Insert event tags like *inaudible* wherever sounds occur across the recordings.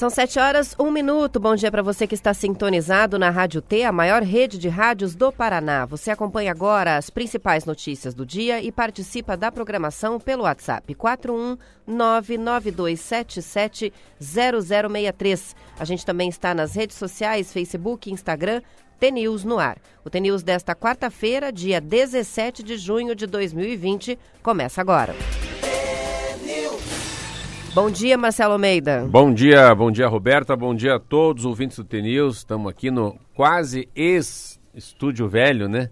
São sete horas, um minuto. Bom dia para você que está sintonizado na Rádio T, a maior rede de rádios do Paraná. Você acompanha agora as principais notícias do dia e participa da programação pelo WhatsApp 41992770063. A gente também está nas redes sociais, Facebook, Instagram, TNews no ar. O TNews desta quarta-feira, dia 17 de junho de 2020, começa agora. Bom dia, Marcelo Almeida. Bom dia, bom dia, Roberta. Bom dia a todos os ouvintes do TNews. Estamos aqui no quase ex-estúdio velho, né?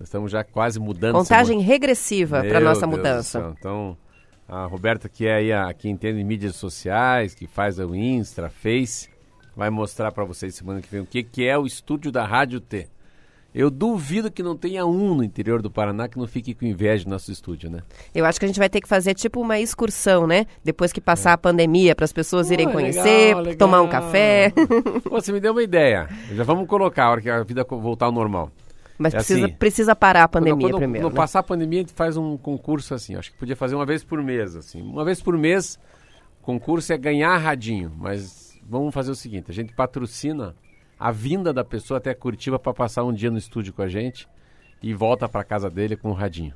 Estamos já quase mudando. Contagem regressiva para nossa Deus mudança. Então, a Roberta, que é aí a que entende mídias sociais, que faz o Insta, Face, vai mostrar para vocês semana que vem o que, que é o estúdio da Rádio T. Eu duvido que não tenha um no interior do Paraná que não fique com inveja do nosso estúdio, né? Eu acho que a gente vai ter que fazer tipo uma excursão, né? Depois que passar a pandemia, para as pessoas irem Pô, conhecer, legal, legal. tomar um café. *laughs* Pô, você me deu uma ideia. Já vamos colocar a hora que a vida voltar ao normal. Mas É precisa, assim, precisa parar a pandemia quando, quando, primeiro. Quando né? passar a pandemia, a gente faz um concurso assim. Acho que podia fazer uma vez por mês, assim. Uma vez por mês, o concurso é ganhar radinho. Mas vamos fazer o seguinte: a gente patrocina a vinda da pessoa até Curitiba para passar um dia no estúdio com a gente e volta para casa dele com o radinho.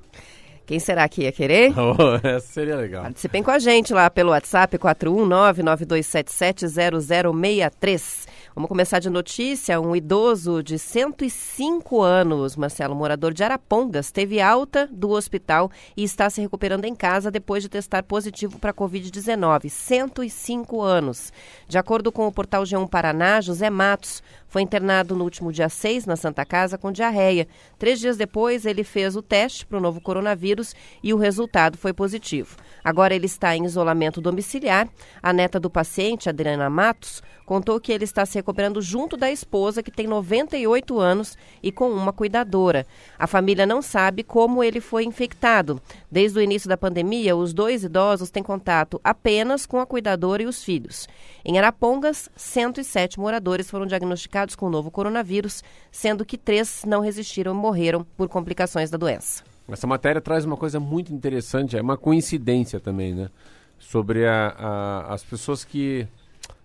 Quem será que ia querer? *laughs* Oh, essa seria legal. Participem com a gente lá pelo WhatsApp 41992770063. Vamos começar de notícia. Um idoso de 105 anos, Marcelo, morador de Arapongas, teve alta do hospital e está se recuperando em casa depois de testar positivo para a Covid-19. 105 anos. De acordo com o portal G1 Paraná, José Matos foi internado no último dia 6 na Santa Casa com diarreia. Três dias depois, ele fez o teste para o novo coronavírus e o resultado foi positivo. Agora ele está em isolamento domiciliar. A neta do paciente, Adriana Matos, contou que ele está se recuperando junto da esposa, que tem 98 anos, e com uma cuidadora. A família não sabe como ele foi infectado. Desde o início da pandemia, os dois idosos têm contato apenas com a cuidadora e os filhos. Em Arapongas, 107 moradores foram diagnosticados com o novo coronavírus, sendo que três não resistiram e morreram por complicações da doença. Essa matéria traz uma coisa muito interessante, é uma coincidência também, né? Sobre a, a- as pessoas que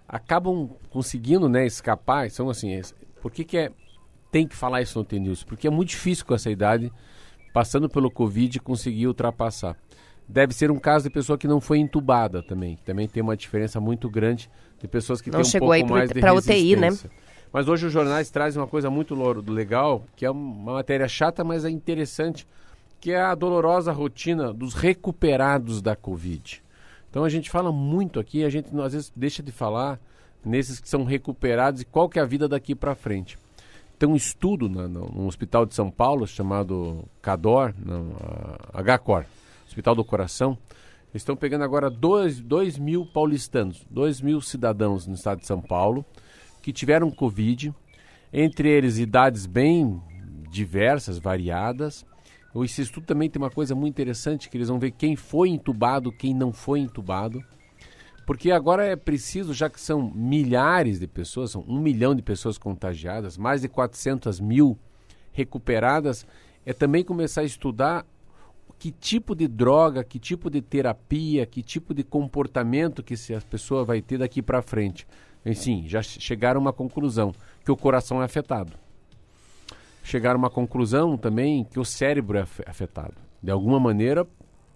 acabam conseguindo né, escapar, são assim, por que, que é, tem que falar isso no T-News? Porque é muito difícil com essa idade, passando pelo Covid, conseguir ultrapassar. Deve ser um caso de pessoa que não foi entubada também, que também tem uma diferença muito grande de pessoas que Não têm um chegou pouco mais de pra UTI, né? Mas hoje os jornais trazem uma coisa muito legal, que é uma matéria chata, mas é interessante, que é a dolorosa rotina dos recuperados da Covid. Então a gente fala muito aqui, a gente às vezes deixa de falar nesses que são recuperados e qual que é a vida daqui para frente. Tem um estudo no, Hospital de São Paulo chamado CADOR, HCOR, Hospital do Coração. Eles estão pegando agora 2 mil paulistanos, 2 mil cidadãos no estado de São Paulo que tiveram Covid, entre eles idades bem diversas, variadas. Esse estudo também tem uma coisa muito interessante, que eles vão ver quem foi entubado, quem não foi entubado. Porque agora é preciso, já que são milhares de pessoas, são um milhão de pessoas contagiadas, mais de 400 mil recuperadas, é também começar a estudar que tipo de droga, que tipo de terapia, que tipo de comportamento que a pessoa vai ter daqui para frente. Enfim, já che- chegaram a uma conclusão, que o coração é afetado. Chegaram a uma conclusão também que o cérebro é afe- afetado. De alguma maneira,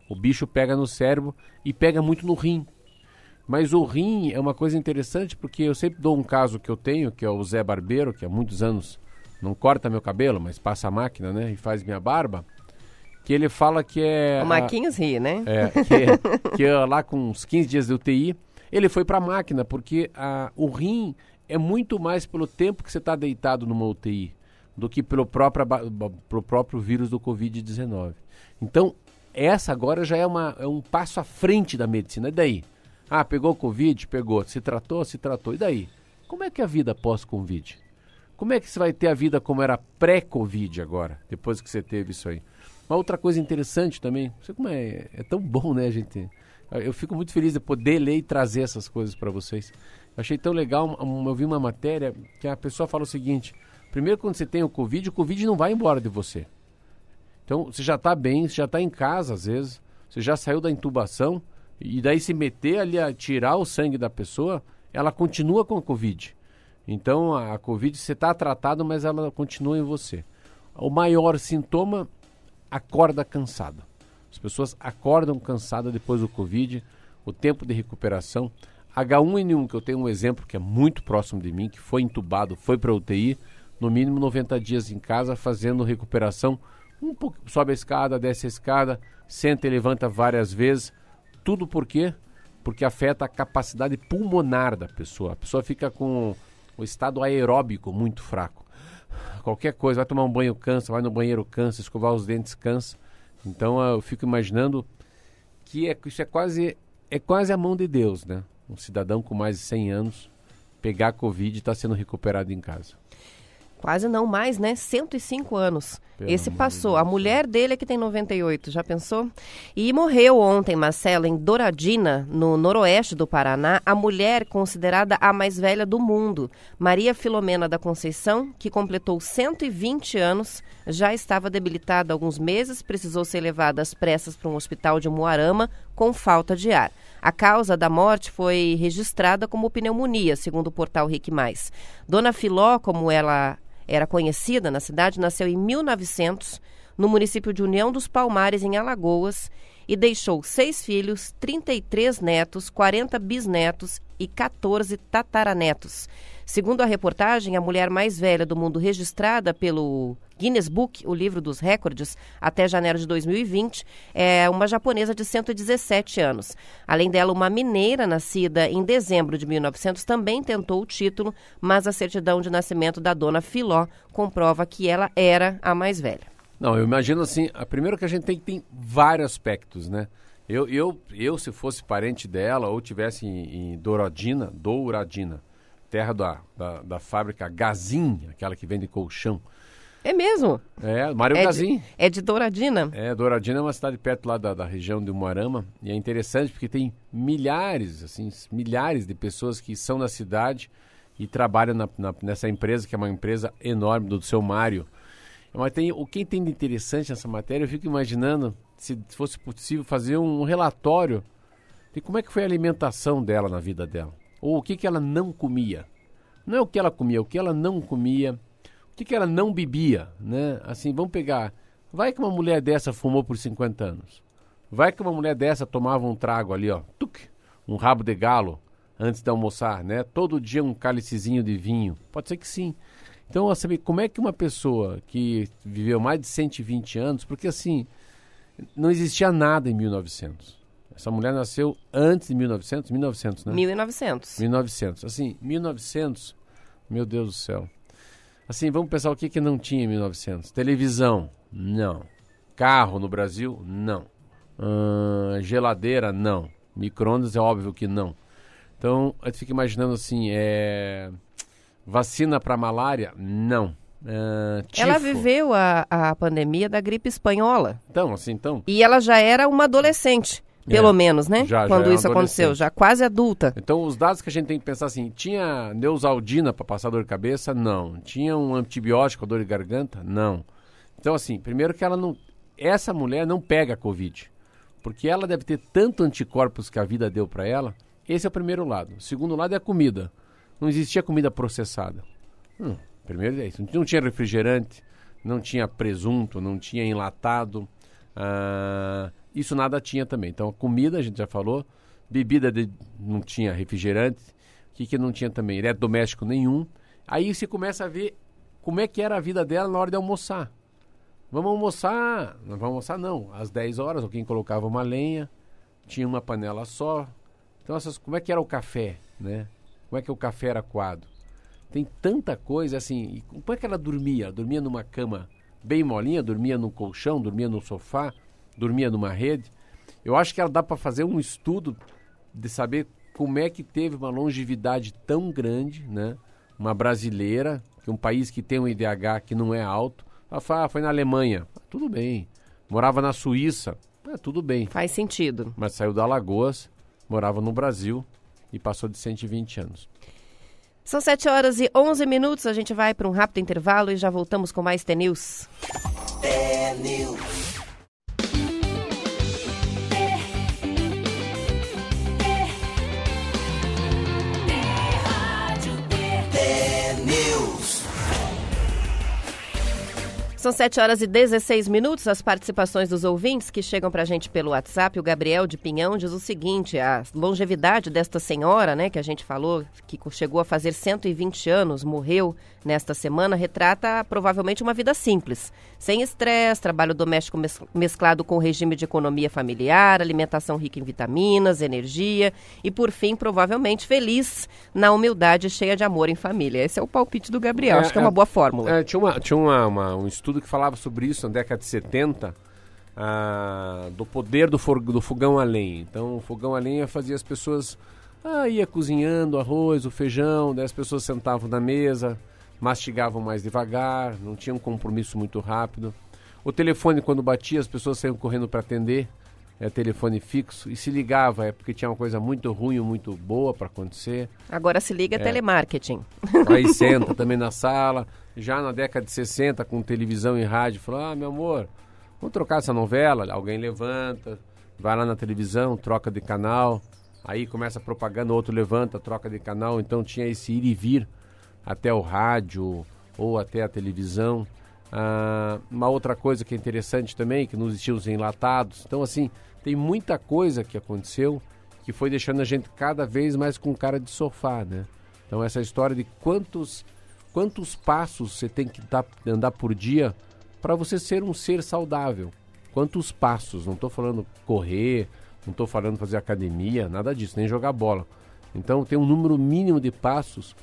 o bicho pega no cérebro e pega muito no rim. Mas o rim é uma coisa interessante porque eu sempre dou um caso que eu tenho, que é o Zé Barbeiro, que há muitos anos não corta meu cabelo, mas passa a máquina, né, e faz minha barba, que ele fala que é O a- Marquinhos ri, né? é, que, é- que é lá com uns 15 dias de UTI, ele foi para a máquina, porque a, o rim é muito mais pelo tempo que você está deitado numa UTI do que pelo próprio, pelo próprio vírus do Covid-19. Então, essa agora já é, uma, é um passo à frente da medicina. E daí? Ah, pegou Covid? Pegou. Se tratou? Se tratou. E daí? Como é que é a vida pós-Covid? Como é que você vai ter a vida como era pré-Covid agora, depois que você teve isso aí? Uma outra coisa interessante também, você como é, é tão bom, né, gente? Eu fico muito feliz de poder ler e trazer essas coisas para vocês. Eu achei tão legal, eu vi uma matéria que a pessoa fala o seguinte: primeiro, quando você tem o Covid, o Covid não vai embora de você. Então, você já está bem, você já está em casa às vezes, você já saiu da intubação, e daí se meter ali a tirar o sangue da pessoa, ela continua com a Covid. Então, a, Covid, você está tratado, mas ela continua em você. O maior sintoma, acorda cansada. As pessoas acordam cansadas depois do Covid, o tempo de recuperação. H1N1, que eu tenho um exemplo que é muito próximo de mim, que foi entubado, foi para UTI, no mínimo 90 dias em casa, fazendo recuperação um pouco, sobe a escada, desce a escada, senta e levanta várias vezes. Tudo por quê? Porque afeta a capacidade pulmonar da pessoa. A pessoa fica com o estado aeróbico muito fraco. Qualquer coisa, vai tomar um banho cansa, vai no banheiro cansa, escovar os dentes cansa. Então eu fico imaginando que é, isso é quase, é quase a mão de Deus, né? Um cidadão com mais de 100 anos pegar Covid e estar tá sendo recuperado em casa. Quase não mais, né? 105 anos. Pelo Esse passou. A mulher dele é que tem 98, já pensou? E morreu ontem, Marcelo, em Douradina, no noroeste do Paraná, a mulher considerada a mais velha do mundo. Maria Filomena da Conceição, que completou 120 anos, já estava debilitada há alguns meses, precisou ser levada às pressas para um hospital de Moarama com falta de ar. A causa da morte foi registrada como pneumonia, segundo o portal Mais. Dona Filó, como ela era conhecida na cidade, nasceu em 1900 no município de União dos Palmares, em Alagoas, e deixou seis filhos, 33 netos, 40 bisnetos e 14 tataranetos. Segundo a reportagem, a mulher mais velha do mundo registrada pelo Guinness Book, o livro dos recordes, até janeiro de 2020, é uma japonesa de 117 anos. Além dela, uma mineira nascida em dezembro de 1900 também tentou o título, mas a certidão de nascimento da dona Filó comprova que ela era a mais velha. Não, eu imagino assim, a primeiro que a gente tem tem vários aspectos, né? Eu, eu, eu se fosse parente dela ou tivesse em, em Douradina, Douradina, terra da, da, da fábrica Gazin, aquela que vende colchão. É mesmo? É, Mário é Gazin. De, é de Douradina? É, Douradina é uma cidade perto lá da, da região de Moarama e é interessante porque tem milhares, assim, milhares de pessoas que são da cidade e trabalham na, na, nessa empresa, que é uma empresa enorme do seu Mário. Mas tem, o que tem de interessante nessa matéria, eu fico imaginando se fosse possível fazer um relatório de como é que foi a alimentação dela na vida dela. Ou o que, que ela não comia. Não é o que ela comia, o que ela não comia, o que, que ela não bebia, né? Assim, vamos pegar. Vai que uma mulher dessa fumou por 50 anos. Vai que uma mulher dessa tomava um trago ali, ó, tuc, um rabo de galo antes de almoçar, né? Todo dia um cálicezinho de vinho. Pode ser que sim. Então, saber como é que uma pessoa que viveu mais de 120 anos, porque assim, não existia nada em 1900. Essa mulher nasceu antes de 1900, 1900, né? 1900. 1900. Assim, 1900, meu Deus do céu. Assim, vamos pensar o que, que não tinha em 1900. Televisão, não. Carro no Brasil, não. Hum, geladeira, não. Micro-ondas é óbvio que não. Então, a gente fica imaginando assim, é... Vacina para malária, não. Uh, ela viveu a, a pandemia da gripe espanhola. Então, assim, então. E ela já era uma adolescente. Pelo é, menos, né? Já, Quando já é isso aconteceu, já quase adulta. Então, os dados que a gente tem que pensar assim: tinha Neusaldina para passar dor de cabeça? Não. Tinha um antibiótico para dor de garganta? Não. Então, assim, primeiro que ela não. Essa mulher não pega Covid. Porque ela deve ter tanto anticorpos que a vida deu para ela. Esse é o primeiro lado. O segundo lado é a comida. Não existia comida processada. Hum, primeiro é isso. Não tinha refrigerante, não tinha presunto, não tinha enlatado. Ah, isso nada tinha também. Então, comida, a gente já falou, bebida de, não tinha refrigerante, o que, que não tinha também? Eletrodoméstico nenhum. Aí você começa a ver como é que era a vida dela na hora de almoçar. Vamos almoçar, não vamos almoçar não, às 10 horas, alguém colocava uma lenha, tinha uma panela só. Então, essas, como é que era o café, né? Como é que o café era coado? Tem tanta coisa assim. como é que ela dormia? Dormia numa cama bem molinha, dormia no colchão, dormia no sofá dormia numa rede. Eu acho que ela dá para fazer um estudo de saber como é que teve uma longevidade tão grande, né? Uma brasileira, que é um país que tem um IDH que não é alto. Ela fala, ah, foi na Alemanha. Ah, tudo bem. Morava na Suíça. Ah, tudo bem. Faz sentido. Mas saiu da Alagoas, morava no Brasil e passou de 120 anos. São 7 horas e 11 minutos. A gente vai para um rápido intervalo e já voltamos com mais T-News. São 7 horas e 16 minutos. As participações dos ouvintes que chegam para a gente pelo WhatsApp. O Gabriel de Pinhão diz o seguinte: a longevidade desta senhora, né, que a gente falou, que chegou a fazer 120 anos, morreu nesta semana, retrata provavelmente uma vida simples, sem estresse, trabalho doméstico mesclado com regime de economia familiar, alimentação rica em vitaminas, energia e, por fim, provavelmente feliz na humildade cheia de amor em família. Esse é o palpite do Gabriel. É, Acho que é, é uma boa fórmula. É, tinha uma, tinha uma, uma, um estudo que falava sobre isso na década de 70, ah, do poder do, for, do fogão a lenha. Então, o fogão a lenha fazia as pessoas. Ah, ia cozinhando o arroz, o feijão, daí as pessoas sentavam na mesa, mastigavam mais devagar, não tinham um compromisso muito rápido. O telefone, quando batia, as pessoas saíam correndo para atender, é telefone fixo, e se ligava, é porque tinha uma coisa muito ruim ou muito boa para acontecer. Agora se liga é. telemarketing. *laughs* Aí senta *laughs* também na sala, já na década de 60, com televisão e rádio, falou: Ah, meu amor, vamos trocar essa novela. Alguém levanta, vai lá na televisão, troca de canal, aí começa a propaganda, outro levanta, troca de canal. Então tinha esse ir e vir até o rádio ou até a televisão. Ah, uma outra coisa que é interessante também, que nos estilos enlatados. Então, assim, tem muita coisa que aconteceu que foi deixando a gente cada vez mais com cara de sofá, né? Então, essa história de quantos quantos passos você tem que dar, andar por dia para você ser um ser saudável. Quantos passos? Não estou falando correr, não estou falando fazer academia, nada disso, nem jogar bola. Então tem um número mínimo de passos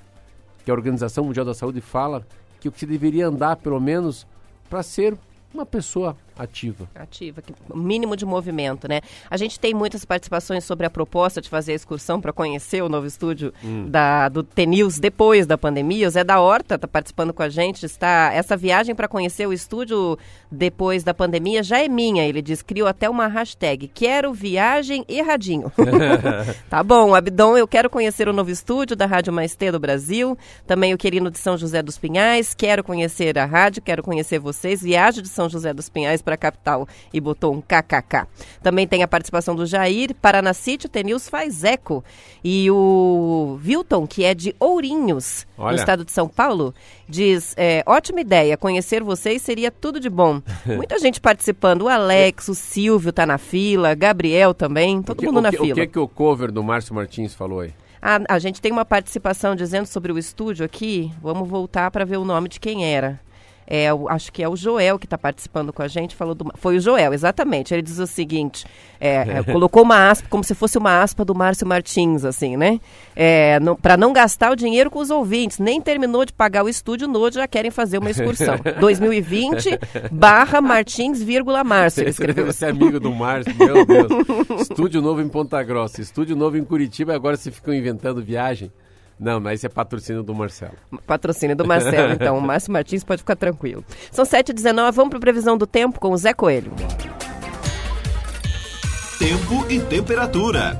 que a Organização Mundial da Saúde fala que o que deveria andar pelo menos para ser uma pessoa ativa. Ativa, que, mínimo de movimento, né? A gente tem muitas participações sobre a proposta de fazer a excursão para conhecer o novo estúdio hum. da, do TNews depois da pandemia. O Zé da Horta está participando com a gente. Está essa viagem para conhecer o estúdio depois da pandemia já é minha. Ele diz, criou até uma hashtag, quero viagem erradinho. *laughs* tá bom, Abdon, eu quero conhecer o novo estúdio da Rádio Mais T do Brasil. Também o querido de São José dos Pinhais. Quero conhecer a rádio, quero conhecer vocês. Viagem de São José dos Pinhais para a capital e botou um kkk. Também tem a participação do Jair, Paraná City, o Tenils faz eco. E o Vilton, que é de Ourinhos, Olha. no estado de São Paulo, diz: é, ótima ideia, conhecer vocês seria tudo de bom. *laughs* Muita gente participando, o Alex, o Silvio tá na fila, Gabriel também, todo que, mundo na que, fila. O que, que o cover do Márcio Martins falou aí? Ah, a gente tem uma participação dizendo sobre o estúdio aqui. Vamos voltar para ver o nome de quem era. É, acho que é o Joel que está participando com a gente, falou do, foi o Joel, exatamente. Ele diz o seguinte: é, *laughs* é, colocou uma aspa, como se fosse uma aspa do Márcio Martins, assim, né? É, para não gastar o dinheiro com os ouvintes, nem terminou de pagar o estúdio novo, já querem fazer uma excursão. *laughs* 2020 barra Martins, vírgula Márcio. Ele escreveu. Você é amigo do Márcio, meu Deus. estúdio novo em Ponta Grossa, estúdio novo em Curitiba, agora se ficam inventando viagem. Não, mas esse é patrocínio do Marcelo. Patrocínio do Marcelo, então. o Márcio Martins pode ficar tranquilo. São 7h19, vamos para a previsão do tempo com o Zé Coelho. Tempo e temperatura.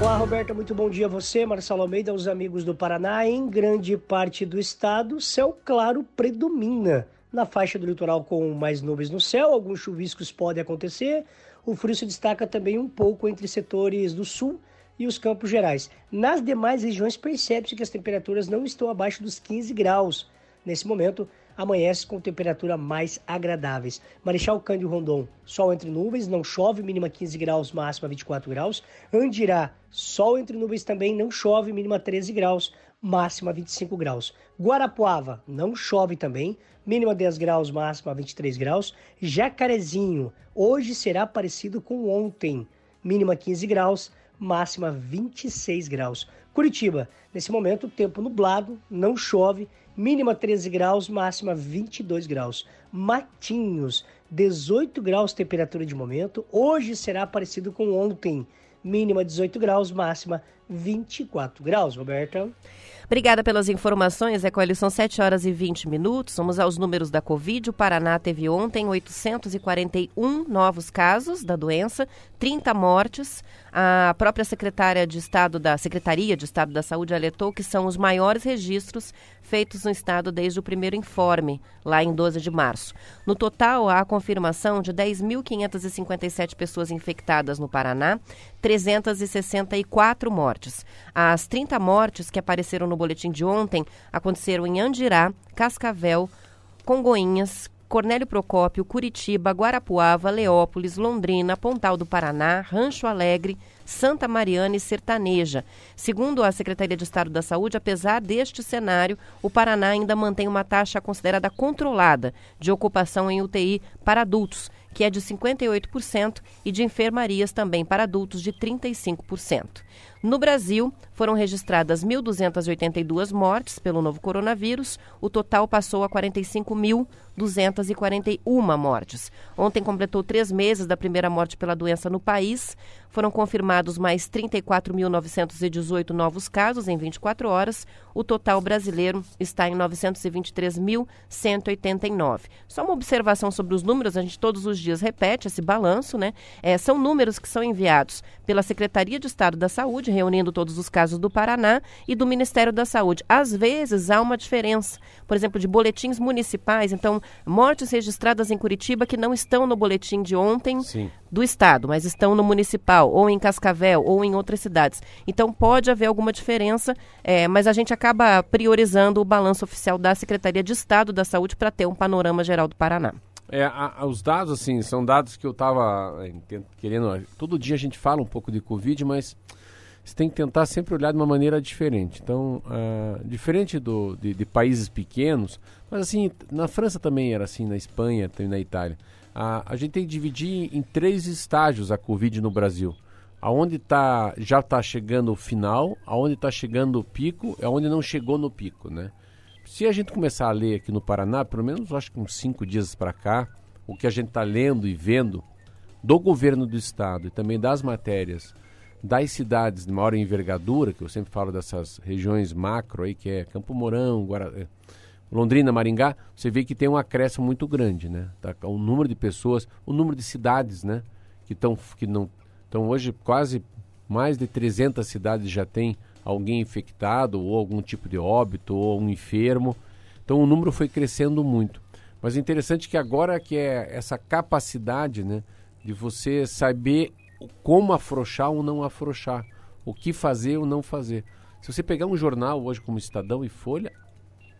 Olá, Roberta, muito bom dia a você, Marcelo Almeida, aos amigos do Paraná. Em grande parte do estado, céu claro predomina. Na faixa do litoral com mais nuvens no céu, alguns chuviscos podem acontecer. O frio se destaca também um pouco entre setores do sul e os Campos Gerais. Nas demais regiões, percebe-se que as temperaturas não estão abaixo dos 15 graus. Nesse momento, amanhece com temperatura mais agradáveis. Marechal Cândido Rondon, sol entre nuvens, não chove, mínima 15 graus, máxima 24 graus. Andirá, sol entre nuvens também, não chove, mínima 13 graus, máxima 25 graus. Guarapuava, não chove também, mínima 10 graus, máxima 23 graus. Jacarezinho, hoje será parecido com ontem, mínima 15 graus, máxima 26 graus. Curitiba, nesse momento, tempo nublado, não chove, mínima 13 graus, máxima 22 graus. Matinhos, 18 graus temperatura de momento. Hoje será parecido com ontem, mínima 18 graus, máxima 24 graus, Roberta. Obrigada pelas informações, Ecoeli. São 7 horas e 20 minutos. Vamos aos números da Covid. O Paraná teve ontem 841 novos casos da doença, 30 mortes. A própria secretária de Estado da Secretaria de Estado da Saúde alertou que são os maiores registros feitos no estado desde o primeiro informe, lá em 12 de março. No total, há a confirmação de 10.557 pessoas infectadas no Paraná, 364 mortes. As 30 mortes que apareceram no boletim de ontem aconteceram em Andirá, Cascavel, Congoinhas, Cornélio Procópio, Curitiba, Guarapuava, Leópolis, Londrina, Pontal do Paraná, Rancho Alegre, Santa Mariana e Sertaneja. Segundo a Secretaria de Estado da Saúde, apesar deste cenário, o Paraná ainda mantém uma taxa considerada controlada de ocupação em UTI para adultos, que é de 58%, e de enfermarias também para adultos de 35%. No Brasil, foram registradas 1.282 mortes pelo novo coronavírus. O total passou a 45.241 mortes. Ontem completou três meses da primeira morte pela doença no país. Foram confirmados mais 34.918 novos casos em 24 horas. O total brasileiro está em 923.189. Só uma observação sobre os números, a gente todos os dias repete esse balanço, né? É, são números que são enviados pela Secretaria de Estado da Saúde, reunindo todos os casos do Paraná, e do Ministério da Saúde. Às vezes há uma diferença, por exemplo, de boletins municipais, então, mortes registradas em Curitiba que não estão no boletim de ontem Sim. Do Estado, mas estão no municipal, ou em Cascavel, ou em outras cidades. Então, pode haver alguma diferença, é, mas a gente acaba priorizando o balanço oficial da Secretaria de Estado da Saúde para ter um panorama geral do Paraná. É, a, a, os dados, assim, são dados que eu estava é, querendo. Todo dia a gente fala um pouco de Covid, mas você tem que tentar sempre olhar de uma maneira diferente. Então, uh, diferente do, de, de, países pequenos, mas assim, na França também era assim, na Espanha, também na Itália. Uh, a gente tem que dividir em três estágios a Covid no Brasil. Aonde tá, já está chegando o final, aonde está chegando o pico, e aonde não chegou no pico, né? Se a gente começar a ler aqui no Paraná, pelo menos acho que uns cinco dias para cá, o que a gente está lendo e vendo do governo do estado e também das matérias das cidades de maior envergadura, que eu sempre falo dessas regiões macro aí, que é Campo Mourão, Guara... Londrina, Maringá, você vê que tem um acréscimo muito grande, né? Tá, o número de pessoas, o número de cidades, né? Que estão, que não, estão hoje quase mais de 300 cidades já tem alguém infectado ou algum tipo de óbito ou um enfermo. Então o número foi crescendo muito. Mas é interessante que agora que é essa capacidade, né, de você saber como afrouxar ou não afrouxar, o que fazer ou não fazer. Se você pegar um jornal hoje como Estadão e Folha,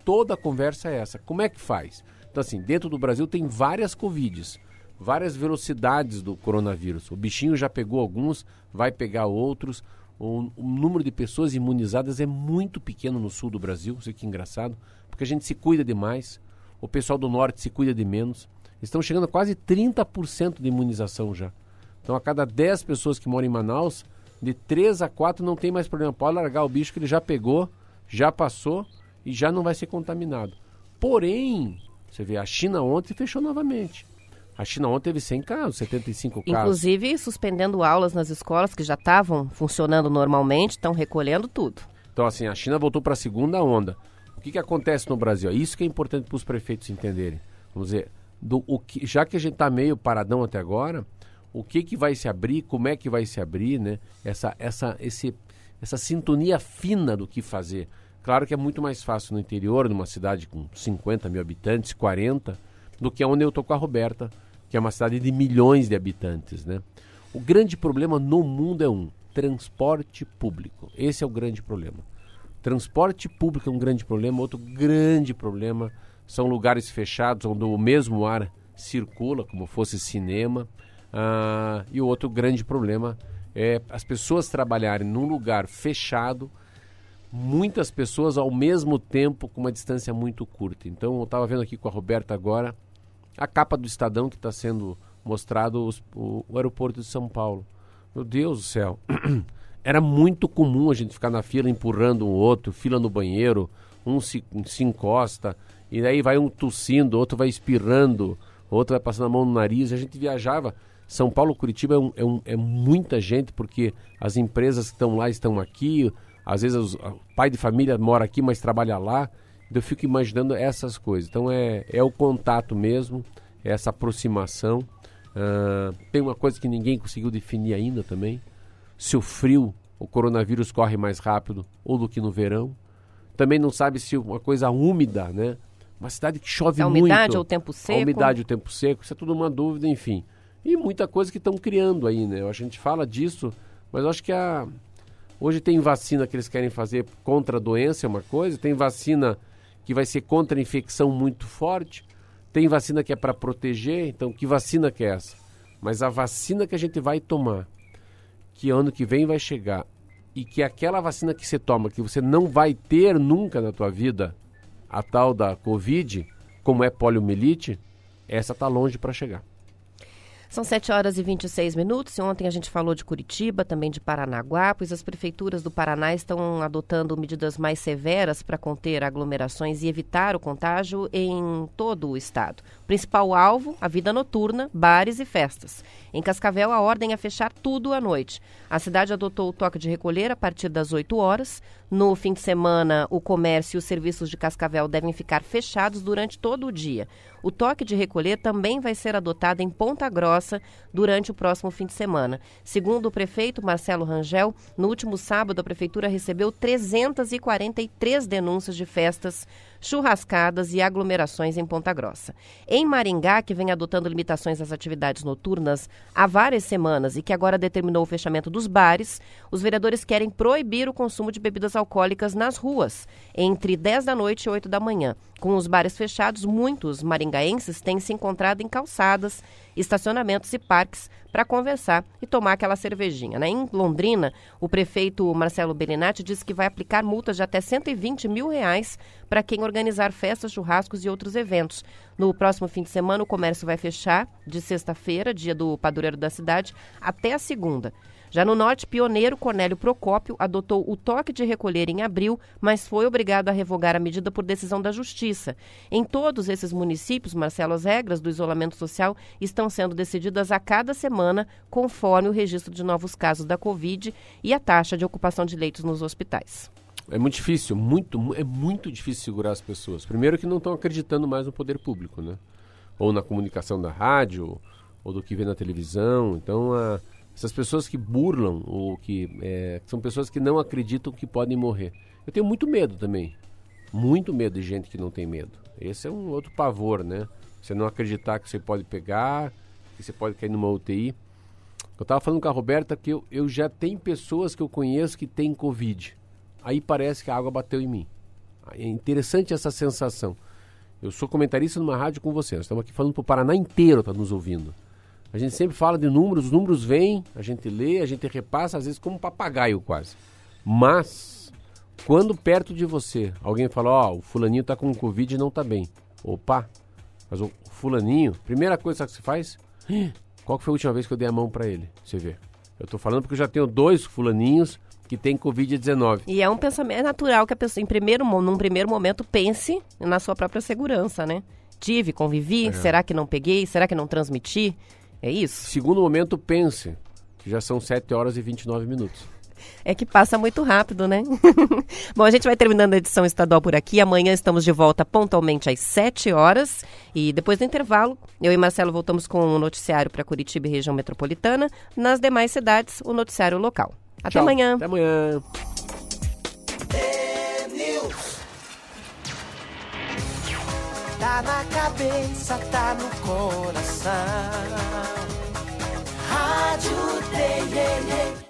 toda a conversa é essa. Como é que faz? Então, assim, dentro do Brasil tem várias Covides, várias velocidades do coronavírus. O bichinho já pegou alguns, vai pegar outros. O, o número de pessoas imunizadas é muito pequeno no sul do Brasil, isso que engraçado, porque a gente se cuida demais, o pessoal do norte se cuida de menos. Estão chegando a quase 30% de imunização já. Então, a cada 10 pessoas que moram em Manaus, de 3 a 4 não tem mais problema. Pode largar o bicho que ele já pegou, já passou e já não vai ser contaminado. Porém, você vê, a China ontem fechou novamente. A China ontem teve 100 casos, 75 casos. Inclusive, suspendendo aulas nas escolas que já estavam funcionando normalmente, estão recolhendo tudo. Então, assim, a China voltou para a segunda onda. O que, que acontece no Brasil? É isso que é importante para os prefeitos entenderem. Vamos dizer, do, o que, já que a gente está meio paradão até agora, o que que vai se abrir, como é que vai se abrir, né? Essa, essa, esse, essa sintonia fina do que fazer. Claro que é muito mais fácil no interior, numa cidade com 50 mil habitantes, 40, do que onde eu estou com a Roberta, que é uma cidade de milhões de habitantes, né? O grande problema no mundo é um, transporte público. Esse é o grande problema. Transporte público é um grande problema, outro grande problema são lugares fechados onde o mesmo ar circula, como fosse cinema. Ah, e o outro grande problema é as pessoas trabalharem num lugar fechado, muitas pessoas ao mesmo tempo com uma distância muito curta. Então, eu estava vendo aqui com a Roberta agora a capa do Estadão que está sendo mostrado os, o, o aeroporto de São Paulo. Meu Deus do céu! *clears throat* Era muito comum a gente ficar na fila empurrando um outro, fila no banheiro, um se, se encosta, e daí vai um tossindo, outro vai espirrando, outro vai passando a mão no nariz. A gente viajava São Paulo, Curitiba é, um, é, um, é muita gente, porque as empresas que estão lá estão aqui, às vezes os, o pai de família mora aqui, mas trabalha lá. Então eu fico imaginando essas coisas. Então é, é o contato mesmo, é essa aproximação. Uh, tem uma coisa que ninguém conseguiu definir ainda também. Se o frio, o coronavírus corre mais rápido ou do que no verão. Também não sabe se uma coisa úmida, né? Uma cidade que chove a muito. A umidade ou o tempo seco. A umidade ou o tempo seco, isso é tudo uma dúvida, enfim. E muita coisa que estão criando aí, né? A gente fala disso, mas eu acho que a... hoje tem vacina que eles querem fazer contra a doença, é uma coisa, tem vacina que vai ser contra a infecção muito forte. Tem vacina que é para proteger, então que vacina que é essa? Mas a vacina que a gente vai tomar, que ano que vem vai chegar, e que aquela vacina que você toma, que você não vai ter nunca na tua vida, a tal da Covid, como é poliomielite, essa está longe para chegar. São 7 horas e 26 minutos. Ontem a gente falou de Curitiba, também de Paranaguá, pois as prefeituras do Paraná estão adotando medidas mais severas para conter aglomerações e evitar o contágio em todo o estado. Principal alvo, a vida noturna, bares e festas. Em Cascavel, a ordem é fechar tudo à noite. A cidade adotou o toque de recolher a partir das 8 horas. No fim de semana, o comércio e os serviços de Cascavel devem ficar fechados durante todo o dia. O toque de recolher também vai ser adotado em Ponta Grossa durante o próximo fim de semana. Segundo o prefeito Marcelo Rangel, no último sábado a prefeitura recebeu 343 denúncias de festas churrascadas e aglomerações em Ponta Grossa. Em Maringá, que vem adotando limitações às atividades noturnas há várias semanas e que agora determinou o fechamento dos bares, os vereadores querem proibir o consumo de bebidas alcoólicas nas ruas, entre 10 da noite e 8 da manhã. Com os bares fechados, muitos maringaenses têm se encontrado em calçadas, estacionamentos e parques para conversar e tomar aquela cervejinha. Né? Em Londrina, o prefeito Marcelo Bellinati disse que vai aplicar multas de até 120 mil reais para quem organizar festas, churrascos e outros eventos. No próximo fim de semana, o comércio vai fechar de sexta-feira, dia do padroeiro da cidade, até a segunda. Já no norte, pioneiro Cornélio Procópio adotou o toque de recolher em abril, mas foi obrigado a revogar a medida por decisão da Justiça. Em todos esses municípios, Marcelo, as regras do isolamento social estão sendo decididas a cada semana, conforme o registro de novos casos da Covid e a taxa de ocupação de leitos nos hospitais. É muito difícil, muito, é muito difícil segurar as pessoas. Primeiro que não estão acreditando mais no poder público, né? Ou na comunicação da rádio, ou do que vê na televisão. Então, a, essas pessoas que burlam ou que é, são pessoas que não acreditam que podem morrer. Eu tenho muito medo também. Muito medo de gente que não tem medo. Esse é um outro pavor, né? Você não acreditar que você pode pegar, que você pode cair numa UTI. Eu estava falando com a Roberta que eu, eu já tenho pessoas que eu conheço que têm Covid. Aí parece que a água bateu em mim. É interessante essa sensação. Eu sou comentarista numa rádio com você. Nós estamos aqui falando para o Paraná inteiro, está nos ouvindo. A gente sempre fala de números, os números vêm, a gente lê, a gente repassa, às vezes como um papagaio quase. Mas, quando perto de você alguém fala, ó, oh, o fulaninho tá com Covid e não tá bem. Opa, mas o fulaninho, primeira coisa que você faz, qual foi a última vez que eu dei a mão para ele? Você vê. Eu tô falando porque eu já tenho dois fulaninhos que tem Covid-19. E é um pensamento é natural que a pessoa, em primeiro, num primeiro momento, pense na sua própria segurança, né? Tive, convivi, é. será que não peguei? Será que não transmiti? É isso? Segundo momento, pense que já são 7 horas e 29 minutos. É que passa muito rápido, né? *laughs* Bom, a gente vai terminando a edição estadual por aqui. Amanhã estamos de volta pontualmente às 7 horas. E depois do intervalo, eu e Marcelo voltamos com o um noticiário para Curitiba e região metropolitana. Nas demais cidades, o noticiário local. Até Tchau. amanhã. Até amanhã. Tá na cabeça, tá no coração. Rádio TNN.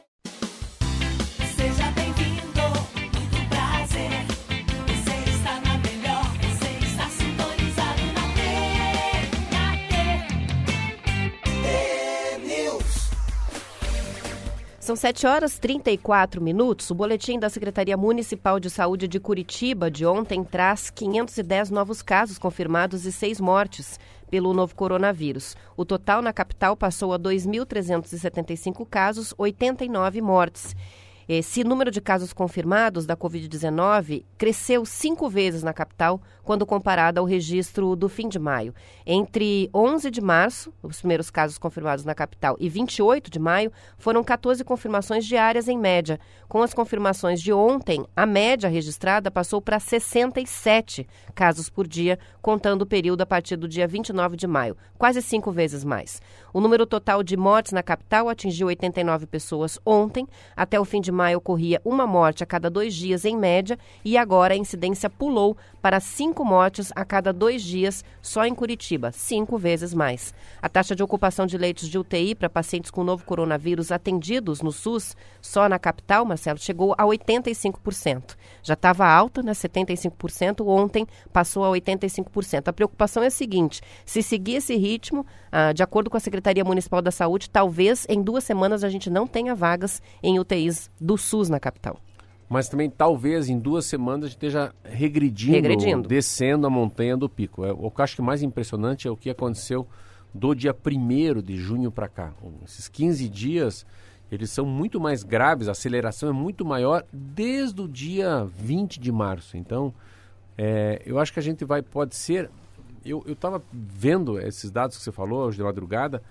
São 7 horas e 34 minutos. O boletim da Secretaria Municipal de Saúde de Curitiba de ontem traz 510 novos casos confirmados e seis mortes pelo novo coronavírus. O total na capital passou a 2.375 casos, 89 mortes. Esse número de casos confirmados da Covid-19 cresceu cinco vezes na capital quando comparado ao registro do fim de maio. Entre 11 de março, os primeiros casos confirmados na capital, e 28 de maio, foram 14 confirmações diárias em média. Com as confirmações de ontem, a média registrada passou para 67 casos por dia, contando o período a partir do dia 29 de maio, quase cinco vezes mais. O número total de mortes na capital atingiu 89 pessoas ontem. Até o fim de maio ocorria uma morte a cada dois dias, em média, e agora a incidência pulou para cinco mortes a cada dois dias só em Curitiba, cinco vezes mais. A taxa de ocupação de leitos de UTI para pacientes com novo coronavírus atendidos no SUS, só na capital, Marcelo, chegou a 85%. Já estava alta, né, 75%, ontem passou a 85%. A preocupação é a seguinte: se seguir esse ritmo, ah, de acordo com a Secretaria Municipal da Saúde, talvez em duas semanas a gente não tenha vagas em UTIs do SUS na capital. Mas também talvez em duas semanas a gente esteja regredindo, Regredindo. descendo a montanha do pico. É, o que eu acho que mais impressionante é o que aconteceu do dia 1 de junho para cá. Esses 15 dias, eles são muito mais graves, a aceleração é muito maior desde o dia 20 de março. Então, é, eu acho que a gente vai, pode ser. Eu estava vendo esses dados que você falou hoje de madrugada.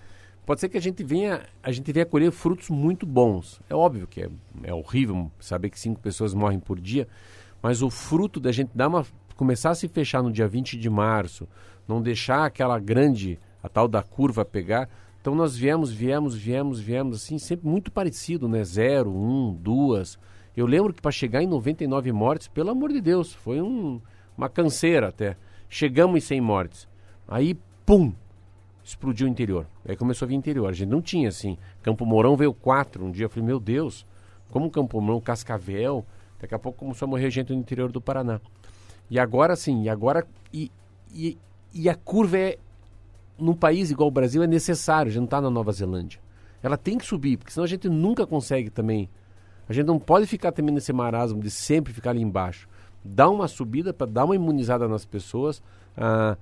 Pode ser que a gente venha, a gente venha colher frutos muito bons. É óbvio que é, é horrível saber que cinco pessoas morrem por dia, mas o fruto da gente dar uma, começar a se fechar no dia 20 de março, não deixar aquela grande, a tal da curva pegar. Então nós viemos, viemos, viemos, viemos, assim, sempre muito parecido, né? Zero, um, duas. Eu lembro que para chegar em 99 mortes, pelo amor de Deus, foi um, uma canseira até. Chegamos em 100 mortes. Aí, pum, explodiu o interior. Aí começou a vir interior. A gente não tinha assim. Campo Mourão veio quatro. Um dia eu falei, meu Deus, como Campo Mourão, Cascavel. Daqui a pouco começou a morrer gente no interior do Paraná. E agora sim, e agora. E, e, e a curva é. Num país igual o Brasil é necessário, a gente não está na Nova Zelândia. Ela tem que subir, porque senão a gente nunca consegue também. A gente não pode ficar também nesse marasmo de sempre ficar ali embaixo. Dá uma subida para dar uma imunizada nas pessoas. Ah,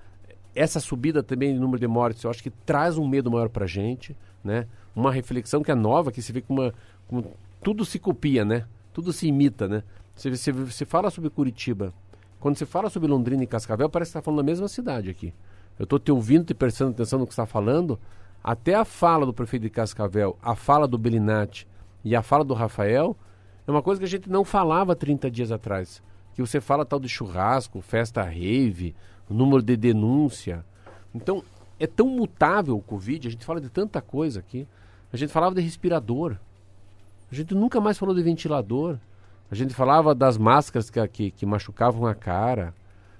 essa subida também de número de mortes, eu acho que traz um medo maior para a gente, né? Uma reflexão que é nova, que se vê como, uma, tudo se copia, né? Tudo se imita, né? Você, você, você fala sobre Curitiba, quando você fala sobre Londrina e Cascavel, parece que está falando da mesma cidade aqui. Eu estou te ouvindo, te prestando atenção no que está falando. Até a fala do prefeito de Cascavel, a fala do Belinati e a fala do Rafael é uma coisa que a gente não falava 30 dias atrás. Que você fala tal de churrasco, festa rave, número de denúncia. Então, é tão mutável o Covid, a gente fala de tanta coisa aqui. A gente falava de respirador. A gente nunca mais falou de ventilador. A gente falava das máscaras que, que, que machucavam a cara.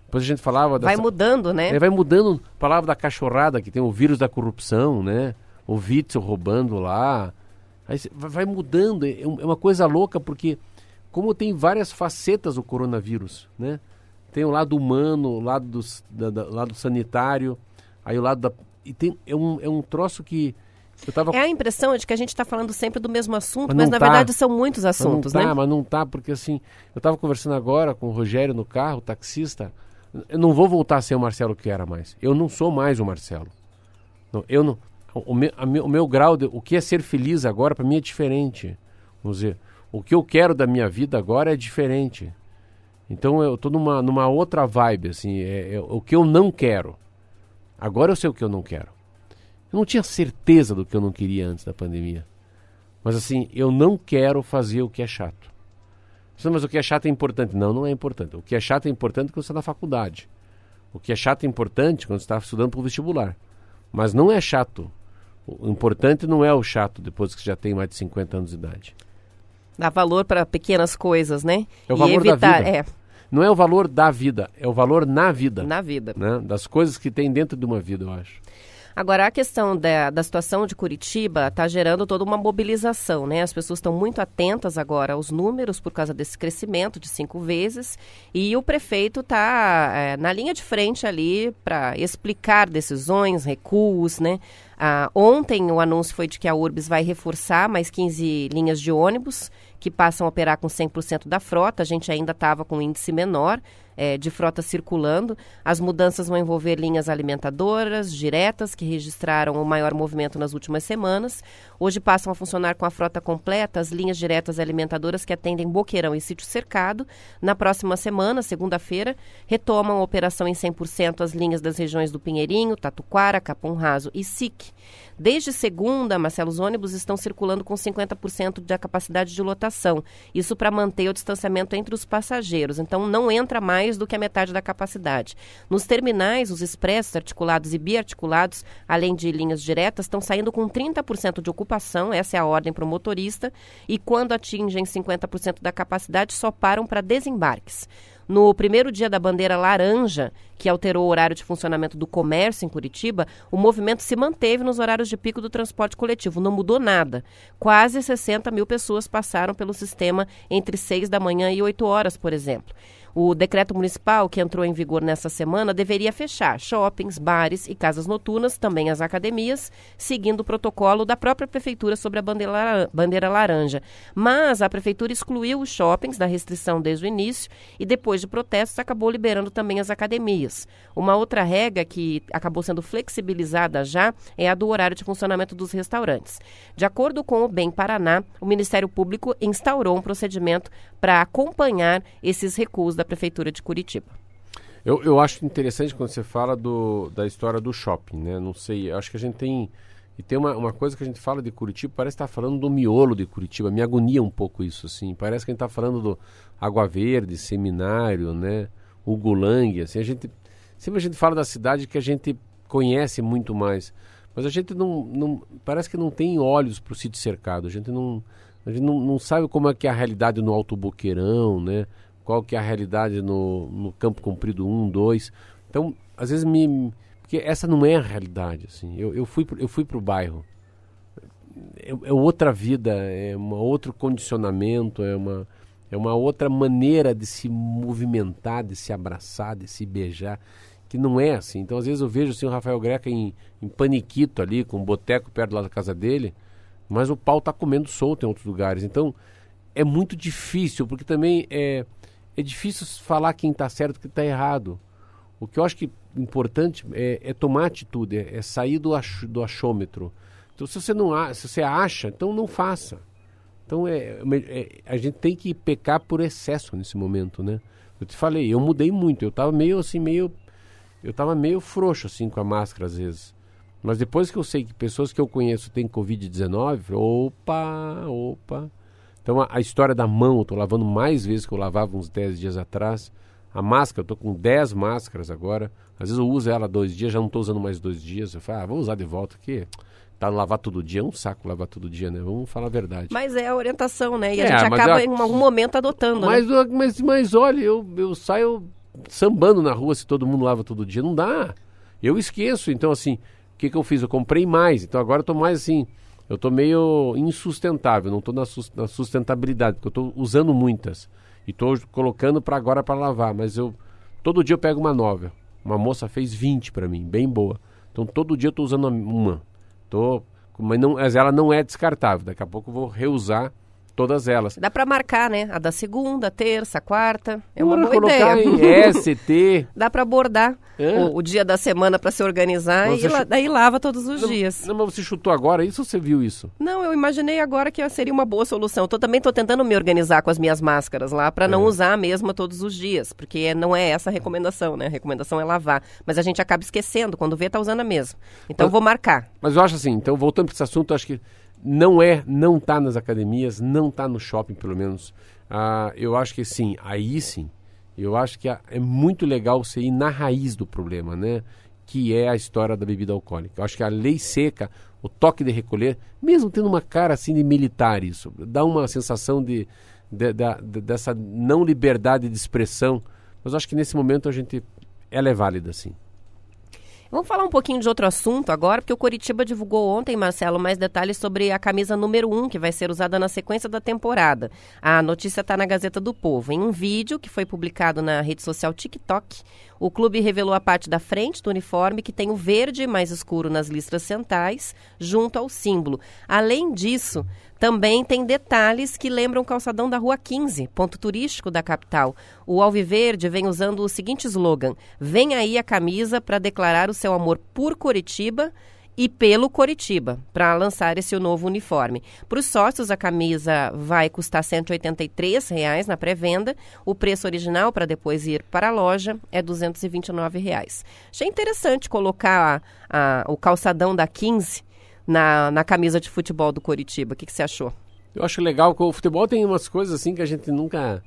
Depois a gente falava... Vai mudando, né? É, vai mudando. Falava da cachorrada, que tem o vírus da corrupção, né? O Witzel roubando lá. Aí vai mudando. É, é uma coisa louca, porque como tem várias facetas o coronavírus, né? Tem o lado humano, o lado, dos, da, da, lado sanitário, aí o lado da... E tem, é, um, é um troço que... Eu tava... É a impressão de que a gente está falando sempre do mesmo assunto, mas, mas na tá. verdade são muitos assuntos, mas não né? Tá, mas não tá, porque assim, eu estava conversando agora com o Rogério no carro, taxista. Eu não vou voltar a ser o Marcelo que era mais. Eu não sou mais o Marcelo. Não, eu não. O meu, a o meu grau, de, o que é ser feliz agora, para mim é diferente. Vamos dizer, o que eu quero da minha vida agora é diferente. Então eu tô numa, numa outra vibe, assim, é, é, o que eu não quero. Agora eu sei o que eu não quero. Eu não tinha certeza do que eu não queria antes da pandemia. Mas assim, eu não quero fazer o que é chato. Mas o que é chato é importante. Não, não é importante. O que é chato é importante quando você está na faculdade. O que é chato é importante quando você está estudando para o vestibular. Mas não é chato. O importante não é o chato depois que já tem mais de 50 anos de idade. Dá valor para pequenas coisas, né? É o valor da evitar, vida. É, Não é o valor da vida, é o valor na vida. na vida. Né? Das coisas que tem dentro de uma vida, eu acho. Agora, a questão da, da situação de Curitiba está gerando toda uma mobilização, né? As pessoas estão muito atentas agora aos números por causa desse crescimento de cinco vezes e o prefeito está na linha de frente ali para explicar decisões, recuos, né? Ah, ontem o anúncio foi de que a Urbis vai reforçar mais 15 linhas de ônibus que passam a operar com 100% da frota. A gente ainda estava com um índice menor é, de frota circulando. As mudanças vão envolver linhas alimentadoras diretas, que registraram o maior movimento nas últimas semanas. Hoje passam a funcionar com a frota completa as linhas diretas alimentadoras que atendem Boqueirão e Sítio Cercado. Na próxima semana, segunda-feira, retomam a operação em 100% as linhas das regiões do Pinheirinho, Tatuquara, Capão Raso e SIC. Desde segunda, Marcelo, os ônibus estão circulando com 50% da capacidade de lotação. Isso para manter o distanciamento entre os passageiros. Então, não entra mais do que a metade da capacidade. Nos terminais, os expressos articulados e biarticulados, além de linhas diretas, estão saindo com 30% de ocupação. Essa é a ordem para o motorista. E quando atingem 50% da capacidade, só param para desembarques. No primeiro dia da bandeira laranja, que alterou o horário de funcionamento do comércio em Curitiba, o movimento se manteve nos horários de pico do transporte coletivo, não mudou nada. Quase 60 mil pessoas passaram pelo sistema entre 6 da manhã e 8 horas, por exemplo. O decreto municipal, que entrou em vigor nessa semana, deveria fechar shoppings, bares e casas noturnas, também as academias, seguindo o protocolo da própria prefeitura sobre a bandeira laranja. Mas a prefeitura excluiu os shoppings da restrição desde o início e, depois de protestos, acabou liberando também as academias. Uma outra regra que acabou sendo flexibilizada já é a do horário de funcionamento dos restaurantes. De acordo com o Bem Paraná, o Ministério Público instaurou um procedimento para acompanhar esses recuos da Prefeitura de Curitiba. Eu, eu acho interessante quando você fala do, da história do shopping, né? Não sei, acho que a gente tem. E tem uma, uma coisa que a gente fala de Curitiba, parece estar tá falando do miolo de Curitiba. Me agonia um pouco isso, assim. Parece que a gente está falando do Água Verde, Seminário, né? Ugulang, assim. A gente, sempre a gente fala da cidade que a gente conhece muito mais. Mas a gente não, não parece que não tem olhos para o sítio cercado. A gente não, a gente não, não sabe como é que é a realidade no Alto Boqueirão, né? Qual que é a realidade no, no Campo Comprido 1, 2. Então, às vezes me... Porque essa não é a realidade, assim. Eu, eu fui, eu fui para o bairro. É, é, outra vida, é um outro condicionamento, é uma, é uma outra maneira de se movimentar, de se abraçar, de se beijar, que não é assim. Então, às vezes eu vejo assim, o Rafael Greca em, em Paniquito ali, com um boteco perto lá da casa dele, mas o pau está comendo solto em outros lugares. Então é muito difícil, porque também é, é difícil falar quem está certo e quem está errado. O que eu acho que importante é, é tomar atitude, é, é sair do, ach, do achômetro. Então, se você não se você acha, então não faça. Então, é, é, a gente tem que pecar por excesso nesse momento, né? Eu te falei, eu mudei muito. Eu estava meio assim, meio... Eu estava meio frouxo, assim, com a máscara, às vezes. Mas depois que eu sei que pessoas que eu conheço têm Covid-19, opa, opa. Então a, a, história da mão, eu estou lavando mais vezes que eu lavava uns 10 dias atrás. A máscara, eu estou com 10 máscaras agora. Às vezes eu uso ela dois dias, já não estou usando mais dois dias. Eu falo, ah, vou usar de volta aqui. Tá, lavar todo dia é um saco lavar todo dia, né? Vamos falar a verdade. Mas é a orientação, né? E é, a gente acaba em algum momento adotando. Mas, né? mas, mas olha, eu, eu saio sambando na rua se todo mundo lava todo dia. Não dá. Eu esqueço. Então, assim, que, que eu fiz? Eu comprei mais, então agora eu tô mais assim, eu tô meio insustentável, não tô na, sustentabilidade, porque eu tô usando muitas e tô colocando para agora para lavar, mas eu todo dia eu pego uma nova. Uma moça fez 20 para mim, bem boa. Então todo dia eu tô usando uma. Tô, mas, não, mas ela não é descartável. Daqui a pouco eu vou reusar todas elas. Dá para marcar, né? A da segunda, terça, quarta. É uma boa ideia. Em ST. *laughs* Dá para abordar o, o, dia da semana para se organizar e la, daí lava todos os não, dias. Não, mas você chutou agora isso ou você viu isso? Não, eu imaginei agora que seria uma boa solução. Eu também estou tentando me organizar com as minhas máscaras lá para não é. usar a mesma todos os dias, porque não é essa a recomendação, né? A recomendação é lavar, mas a gente acaba esquecendo quando vê tá usando a mesma. Então mas, vou marcar. Mas eu acho assim, então voltando para esse assunto, acho que não é, não está nas academias, não está no shopping, pelo menos. Ah, eu acho que sim, aí sim. Eu acho que é muito legal você ir na raiz do problema, né? Que é a história da bebida alcoólica. Eu acho que a lei seca, o toque de recolher, mesmo tendo uma cara assim de militar, isso dá uma sensação de, de, de, de dessa não liberdade de expressão. Mas eu acho que nesse momento a gente ela é válida, sim. Vamos falar um pouquinho de outro assunto agora, porque o Coritiba divulgou ontem, Marcelo, mais detalhes sobre a camisa número 1, que vai ser usada na sequência da temporada. A notícia está na Gazeta do Povo. Em um vídeo que foi publicado na rede social TikTok, o clube revelou a parte da frente do uniforme que tem o verde mais escuro nas listras centrais, junto ao símbolo. Além disso, Também tem detalhes que lembram o calçadão da Rua 15, ponto turístico da capital. O Alviverde vem usando o seguinte slogan: Vem aí a camisa para declarar o seu amor por Curitiba e pelo Coritiba para lançar esse novo uniforme. Para os sócios, a camisa vai custar 183 reais na pré-venda. O preço original para depois ir para a loja é 229 reais. Achei interessante colocar a, a, o calçadão da 15 na, na camisa de futebol do Coritiba. O que, que você achou? Eu acho legal que o futebol tem umas coisas assim que a gente nunca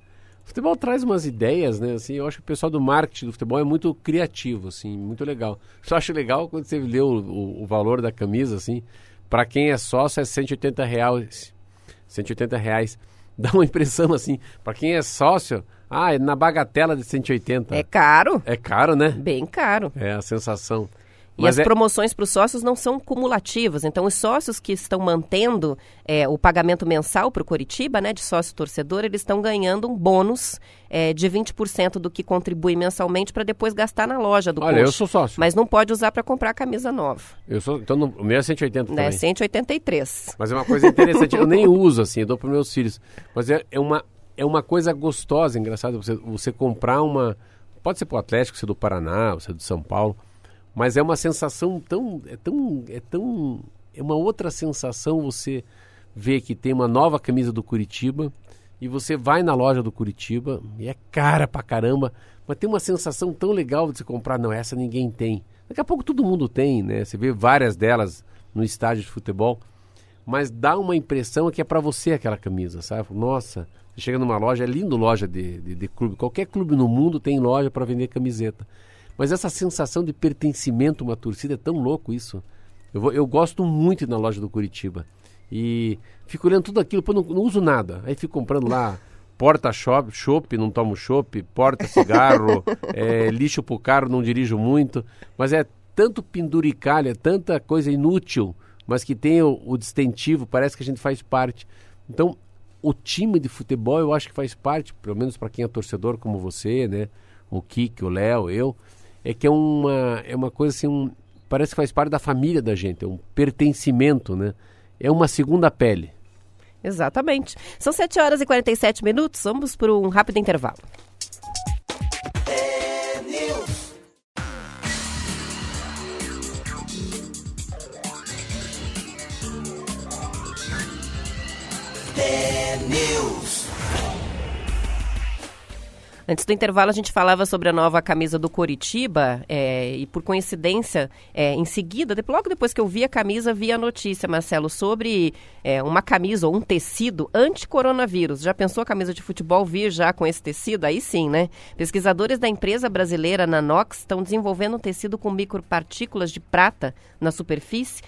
o futebol traz umas ideias, né? Assim, eu acho que o pessoal do marketing do futebol é muito criativo, assim, muito legal. Só acho legal quando você lê o, o, o valor da camisa, assim, para quem é sócio é 180 reais. 180 reais. *laughs* Dá uma impressão assim, para quem é sócio, ah, é na bagatela de 180. É caro. É caro, né? Bem caro. É a sensação. E Mas as é... promoções para os sócios não são cumulativas. Então, os sócios que estão mantendo é, o pagamento mensal para o Curitiba, né, de sócio torcedor, eles estão ganhando um bônus é, de 20% do que contribui mensalmente para depois gastar na loja do Olha, eu sou sócio. Mas não pode usar para comprar camisa nova. Eu sou, então no, o meu é 180 também. É 183. Mas é uma coisa interessante, eu nem *laughs* uso assim, eu dou para meus filhos. Mas é, é, uma, é uma coisa gostosa, engraçada, você, você comprar uma... Pode ser para o Atlético, ser do Paraná, você do São Paulo mas é uma sensação tão. É tão. É tão. É uma outra sensação você ver que tem uma nova camisa do Curitiba e você vai na loja do Curitiba e é cara pra caramba, mas tem uma sensação tão legal de se comprar. Não, essa ninguém tem. Daqui a pouco todo mundo tem, né? Você vê várias delas no estádio de futebol, mas dá uma impressão que é para você aquela camisa, sabe? Nossa, você chega numa loja, é lindo loja de, de, de clube. Qualquer clube no mundo tem loja para vender camiseta. Mas essa sensação de pertencimento a uma torcida é tão louco isso. Eu, vou, eu gosto muito na loja do Curitiba. E fico olhando tudo aquilo, pô, não, não uso nada. Aí fico comprando lá *laughs* porta shop, chopp, não tomo chopp, porta cigarro, é, *laughs* lixo pro carro, não dirijo muito. Mas é tanto penduricalha, tanta coisa inútil, mas que tem o, o distintivo, parece que a gente faz parte. Então, o time de futebol eu acho que faz parte, pelo menos para quem é torcedor como você, né? O Kik, o Léo, eu é que é uma, é uma coisa assim, um, parece que faz parte da família da gente, é um pertencimento, né? É uma segunda pele. Exatamente. São 7 horas e 47 minutos, vamos para um rápido intervalo. Antes do intervalo, a gente falava sobre a nova camisa do Coritiba é, e, por coincidência, é, em seguida, logo depois que eu vi a camisa, vi a notícia, Marcelo, sobre é, uma camisa ou um tecido anti-coronavírus. Já pensou a camisa de futebol vir já com esse tecido? Aí sim, né? Pesquisadores da empresa brasileira Nanox estão desenvolvendo um tecido com micropartículas de prata na superfície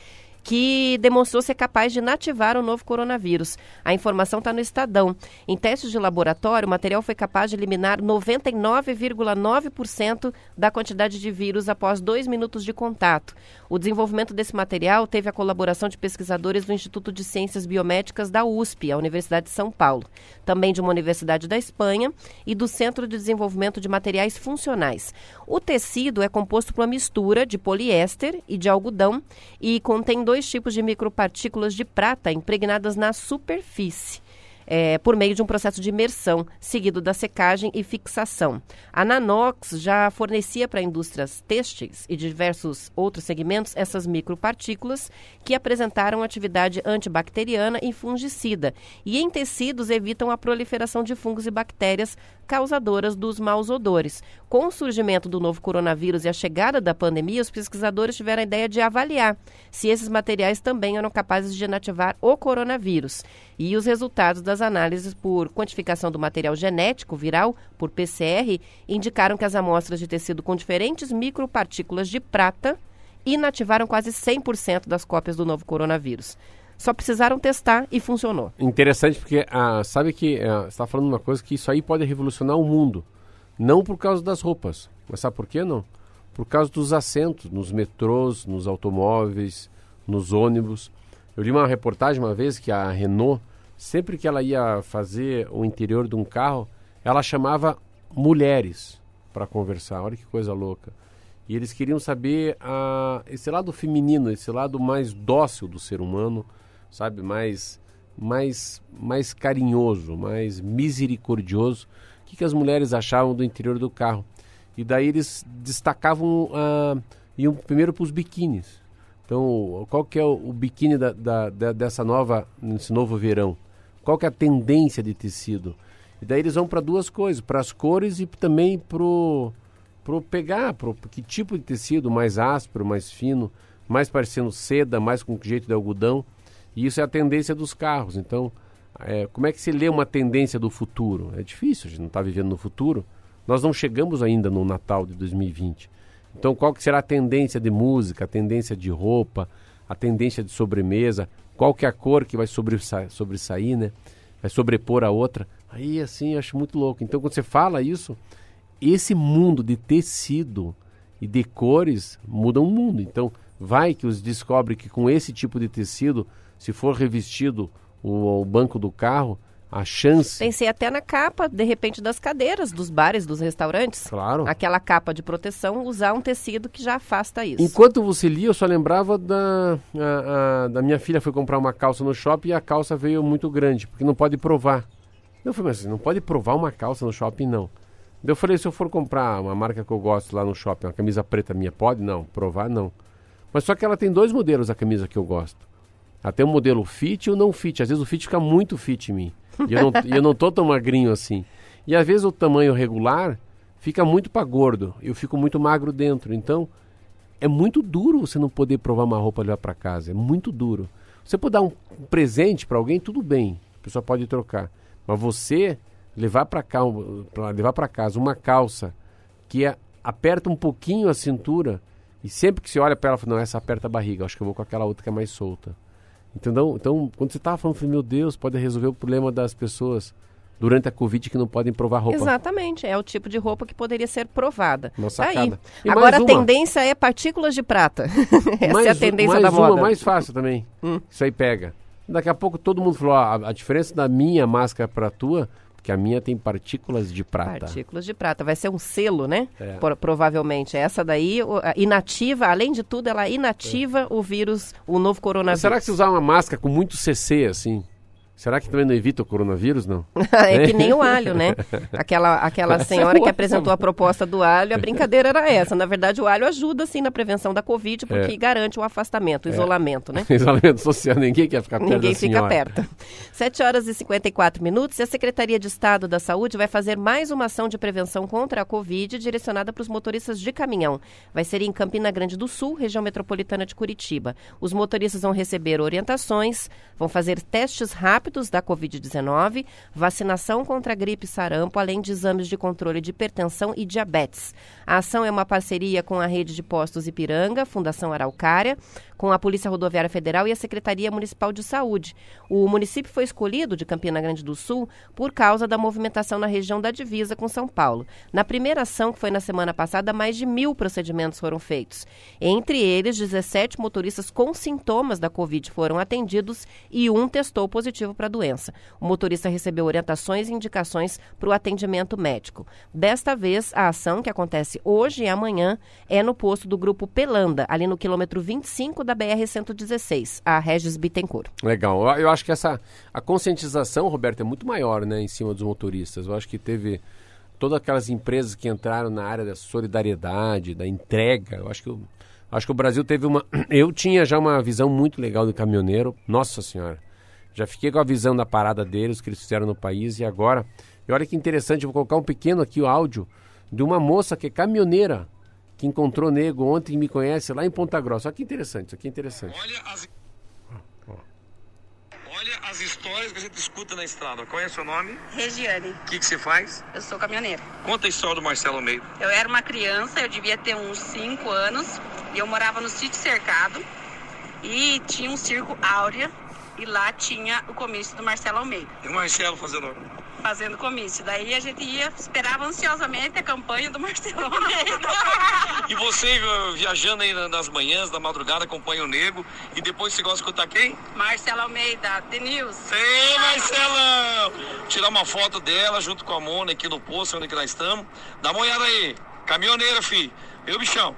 que demonstrou ser capaz de inativar o novo coronavírus. A informação está no Estadão. Em testes de laboratório, o material foi capaz de eliminar 99,9% da quantidade de vírus após dois minutos de contato. O desenvolvimento desse material teve a colaboração de pesquisadores do Instituto de Ciências Biomédicas da USP, a Universidade de São Paulo, também de uma universidade da Espanha e do Centro de Desenvolvimento de Materiais Funcionais. O tecido é composto por uma mistura de poliéster e de algodão e contém dois tipos de micropartículas de prata impregnadas na superfície é, por meio de um processo de imersão, seguido da secagem e fixação. A Nanox já fornecia para indústrias têxteis e diversos outros segmentos essas micropartículas que apresentaram atividade antibacteriana e fungicida, e em tecidos evitam a proliferação de fungos e bactérias causadoras dos maus odores. Com o surgimento do novo coronavírus e a chegada da pandemia, os pesquisadores tiveram a ideia de avaliar se esses materiais também eram capazes de inativar o coronavírus. E os resultados das análises por quantificação do material genético viral, por PCR, indicaram que as amostras de tecido com diferentes micropartículas de prata inativaram quase 100% das cópias do novo coronavírus. Só precisaram testar e funcionou. Interessante porque ah, sabe que ah, você está falando uma coisa que isso aí pode revolucionar o mundo. Não por causa das roupas, mas sabe por que não? Por causa dos assentos nos metrôs, nos automóveis, nos ônibus. Eu li uma reportagem uma vez que a Renault, sempre que ela ia fazer o interior de um carro, ela chamava mulheres para conversar. Olha que coisa louca. E eles queriam saber esse lado feminino, esse lado mais dócil do ser humano, sabe? Mais mais, mais carinhoso, mais misericordioso. Que, que as mulheres achavam do interior do carro? E daí eles destacavam, uh, iam primeiro para os biquínis. Então, qual que é o, o biquíni da, da, da, dessa nova, nesse novo verão? Qual que é a tendência de tecido? E daí eles vão para duas coisas, para as cores e também para pro pegar, pro, que tipo de tecido, mais áspero, mais fino, mais parecendo seda, mais com jeito de algodão. E isso é a tendência dos carros. Então, é, como é que se lê uma tendência do futuro? É difícil, a gente não está vivendo no futuro. Nós não chegamos ainda no Natal de 2020. Então, qual que será a tendência de música, a tendência de roupa, a tendência de sobremesa? Qual que é a cor que vai sobressair, né? Vai sobrepor a outra? Aí, assim, eu acho muito louco. Então, quando você fala isso, esse mundo de tecido e de cores muda o mundo. Então, vai que os descobre que com esse tipo de tecido, se for revestido o, o banco do carro, a chance. Pensei até na capa, de repente, das cadeiras, dos bares, dos restaurantes. Claro. Aquela capa de proteção, usar um tecido que já afasta isso. Enquanto você lia, eu só lembrava da, a, a, da minha filha foi comprar uma calça no shopping e a calça veio muito grande, porque não pode provar. Eu falei, mas não pode provar uma calça no shopping, não. Eu falei, se eu for comprar uma marca que eu gosto lá no shopping, uma camisa preta minha, pode? Não. Provar, não. Mas só que ela tem dois modelos, a camisa que eu gosto. Até o modelo fit e o não fit. Às vezes o fit fica muito fit em mim. E eu não, eu não tô tão magrinho assim. E às vezes o tamanho regular fica muito para gordo. Eu fico muito magro dentro. Então, é muito duro você não poder provar uma roupa e levar para casa. É muito duro. Você pode dar um presente para alguém, tudo bem. A pessoa pode trocar. Mas você levar para levar para casa uma calça que é, aperta um pouquinho a cintura e sempre que você olha para ela, fala, não, essa aperta a barriga, acho que eu vou com aquela outra que é mais solta. Entendeu? Então, quando você estava falando, eu falei, meu Deus, pode resolver o problema das pessoas durante a Covid que não podem provar roupa. Exatamente, é o tipo de roupa que poderia ser provada. Nossa, tá aí. Agora a tendência é partículas de prata. *laughs* Essa mais, é a tendência mais da uma, moda. mais fácil também. Hum. Isso aí pega. Daqui a pouco todo mundo falou, a, a diferença da minha máscara para a tua que a minha tem partículas de prata. Partículas de prata. Vai ser um selo, né? É. Por, provavelmente. Essa daí, inativa, além de tudo, ela inativa é. o vírus, o novo coronavírus. Mas será que se usar uma máscara com muito CC, assim, Será que também não evita o coronavírus, não? *laughs* é que nem o alho, né? *laughs* Aquela, aquela é senhora que apresentou a proposta do alho, a brincadeira era essa. Na verdade, o alho ajuda, sim, na prevenção da Covid, porque é. garante o afastamento, o é. isolamento, né? *laughs* isolamento social, ninguém quer ficar perto Ninguém fica perto. 7 horas e 54 minutos e a Secretaria de Estado da Saúde vai fazer mais uma ação de prevenção contra a Covid direcionada para os motoristas de caminhão. Vai ser em Campina Grande do Sul, região metropolitana de Curitiba. Os motoristas vão receber orientações, vão fazer testes rápidos rápidos da Covid-19, vacinação contra gripe sarampo, além de exames de controle de hipertensão e diabetes. A ação é uma parceria com a rede de postos Ipiranga, Fundação Araucária, com a Polícia Rodoviária Federal e a Secretaria Municipal de Saúde. O município foi escolhido de Campina Grande do Sul por causa da movimentação na região da divisa com São Paulo. Na primeira ação, que foi na semana passada, mais de mil procedimentos foram feitos. Entre eles, 17 motoristas com sintomas da Covid foram atendidos e um testou positivo para a doença. O motorista recebeu orientações e indicações para o atendimento médico. Desta vez, a ação, que acontece hoje e amanhã, é no posto do Grupo Pelanda, ali no quilômetro 25 da BR-116, a Regis Bittencourt. Legal. Eu acho que essa a conscientização, Roberto, é muito maior né, em cima dos motoristas. Eu acho que teve todas aquelas empresas que entraram na área da solidariedade, da entrega. Eu acho que, eu, acho que o Brasil teve uma... *clears throat* Eu tinha já uma visão muito legal do caminhoneiro. Nossa Senhora. Já fiquei com a visão da parada deles, que eles fizeram no país. E agora... E olha que interessante, eu vou colocar um pequeno aqui o áudio de uma moça que é caminhoneira que encontrou nego ontem e me conhece lá em Ponta Grossa. Olha que interessante, isso aqui é interessante. Olha as... Olha as histórias que a gente escuta na estrada. Qual é o seu nome? Regiane. O que, que você faz? Eu sou caminhoneira. Conta a história do Marcelo Almeida. Eu era uma criança, eu devia ter uns 5 anos, e eu morava no sítio cercado, e tinha um circo áurea, e lá tinha o comício do Marcelo Almeida. E o Marcelo fazendo fazendo comício. Daí a gente ia, esperava ansiosamente a campanha do Marcelo *laughs* Almeida. e você viajando aí nas manhãs, da madrugada, acompanha o Nego. E depois você gosta de escutar quem? Marcelo Almeida, The News. Ei, Marcelão! Tirar uma foto dela junto com a Mona aqui no posto, onde que nós estamos. Dá uma olhada aí. Caminhoneira, fi. Eu, bichão.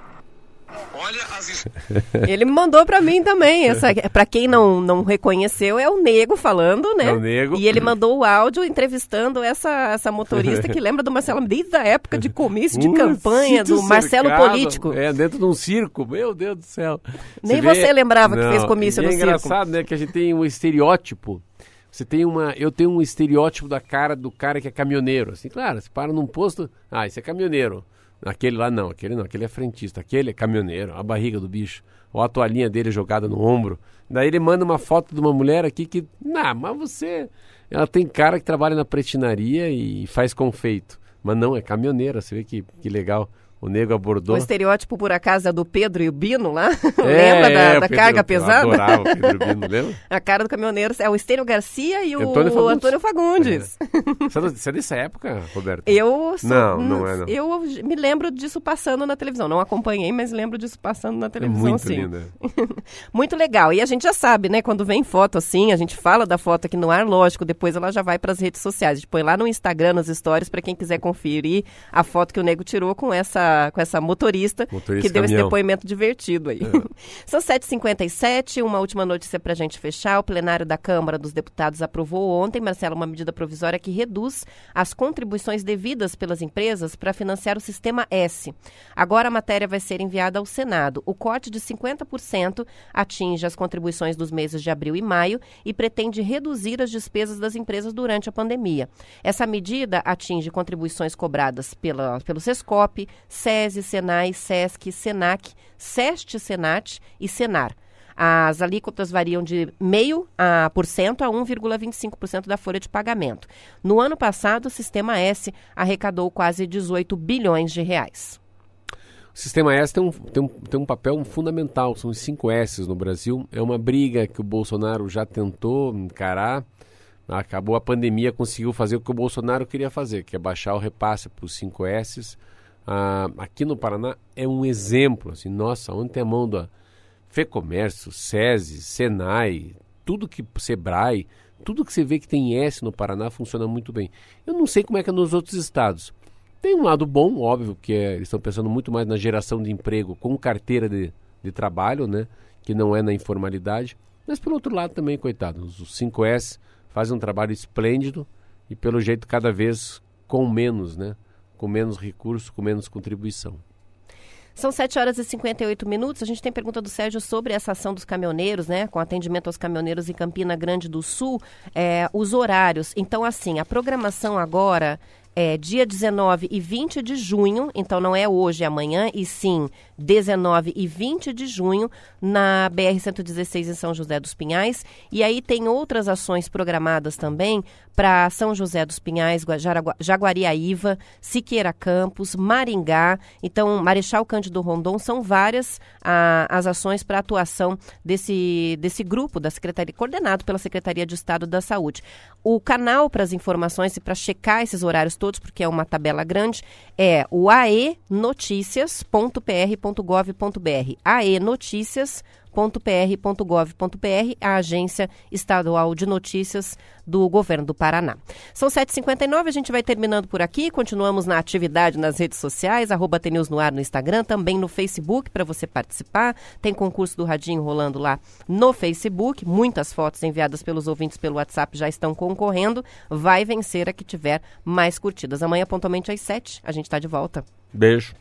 Olha as *laughs* Ele mandou para mim também. Essa, para quem não, não reconheceu, é o Nego falando, né? É o Nego. E ele mandou o áudio entrevistando essa, essa motorista *laughs* que lembra do Marcelo desde a época de comício de campanha do sítio Marcelo cercado, Político. É, dentro de um circo. Meu Deus do céu. Nem você lembrava que fez Não, comício no é circo. engraçado, né? Que a gente tem um estereótipo. Você tem uma. Eu tenho um estereótipo da cara do cara que é caminhoneiro. Assim, claro, você para num posto. Ah, esse é caminhoneiro. Aquele lá não, aquele não, aquele é frentista, aquele é caminhoneiro, a barriga do bicho, ou a toalhinha dele jogada no ombro. Daí ele manda uma foto de uma mulher aqui que, não, mas você, ela tem cara que trabalha na pretinaria e faz confeito, mas não, é caminhoneira, você vê que, que legal. O nego abordou. O estereótipo, por acaso, é do Pedro e o Bino lá? *laughs* É, Lembra da, é, o da Pedro- carga eu pesada? adorava o Pedro Bino, *laughs* lembra? A cara do caminhoneiro é o Estênio Garcia e o Antônio Fagundes. Antônio Fagundes. Você é da- Você é dessa época, Roberto? Eu sou- Não, não é, não. Eu me lembro disso passando na televisão. Não acompanhei, mas lembro disso passando na É televisão, muito sim. linda. *laughs* Muito legal. E a gente já sabe, né? Quando vem foto assim, a gente fala da foto aqui no ar, lógico, depois ela já vai para as redes sociais. A gente põe lá no Instagram, nos stories, para quem quiser conferir a foto que o nego tirou com essa, com essa motorista, Motorista que deu esse caminhão. depoimento divertido aí. *laughs* São 7h57, uma última notícia para a gente fechar. O plenário da Câmara dos Deputados aprovou ontem, Marcelo, uma medida provisória que reduz as contribuições devidas pelas empresas para financiar o Sistema S. Agora a matéria vai ser enviada ao Senado. O corte de 50% atinge as contribuições dos meses de abril e maio e pretende reduzir as despesas das empresas durante a pandemia. Essa medida atinge contribuições cobradas pela, pelo SESCOP, SESI, SENAI, SESC, SENAC, SEST, SENAT e SENAR. As alíquotas variam de 0,5% a, por cento a 1,25% da folha de pagamento. No ano passado, o Sistema S arrecadou quase 18 bilhões de reais. O Sistema S tem um, tem, um, tem um papel fundamental, são os 5 S no Brasil. É uma briga que o Bolsonaro já tentou encarar. Acabou a pandemia, conseguiu fazer o que o Bolsonaro queria fazer, que é baixar o repasse para os 5 S. Ah, aqui no Paraná é um exemplo. Assim, nossa, onde tem a mão da FEComércio, SESI, SENAI, tudo que Sebrae, tudo que você vê que tem S no Paraná funciona muito bem. Eu não sei como é que é nos outros estados. Tem um lado bom, óbvio, que é, eles estão pensando muito mais na geração de emprego com carteira de, de trabalho, né? Que não é na informalidade. Mas pelo outro lado também, coitado, os 5S fazem um trabalho esplêndido e pelo jeito cada vez com menos, né? Com menos recursos, com menos contribuição. São 7 horas e 58 minutos. A gente tem pergunta do Sérgio sobre essa ação dos caminhoneiros, né? Com atendimento aos caminhoneiros em Campina Grande do Sul. É, os horários. Então, assim, a programação agora é dia 19 e 20 de junho. Então, não é hoje e amanhã, e sim 19 e 20 de junho na BR-116 em São José dos Pinhais. E aí tem outras ações programadas também para São José dos Pinhais, Jaragua- Jaguariaíva, Siqueira Campos, Maringá. Então, Marechal Cândido Rondon são várias ah, as ações para atuação desse, desse grupo da Secretaria, coordenado pela Secretaria de Estado da Saúde. O canal para as informações e para checar esses horários todos, porque é uma tabela grande, é o aenoticias.pr.gov.br. aenoticias.pr.gov.br, a agência estadual de notícias do governo do Paraná. São 7h59, a gente vai terminando por aqui. Continuamos na atividade nas redes sociais, arroba TNews no ar no Instagram, também no Facebook para você participar. Tem concurso do Radinho rolando lá no Facebook. Muitas fotos enviadas pelos ouvintes pelo WhatsApp já estão concorrendo. Vai vencer a que tiver mais curtidas. Amanhã, pontualmente às 7, a gente está de volta. Beijo.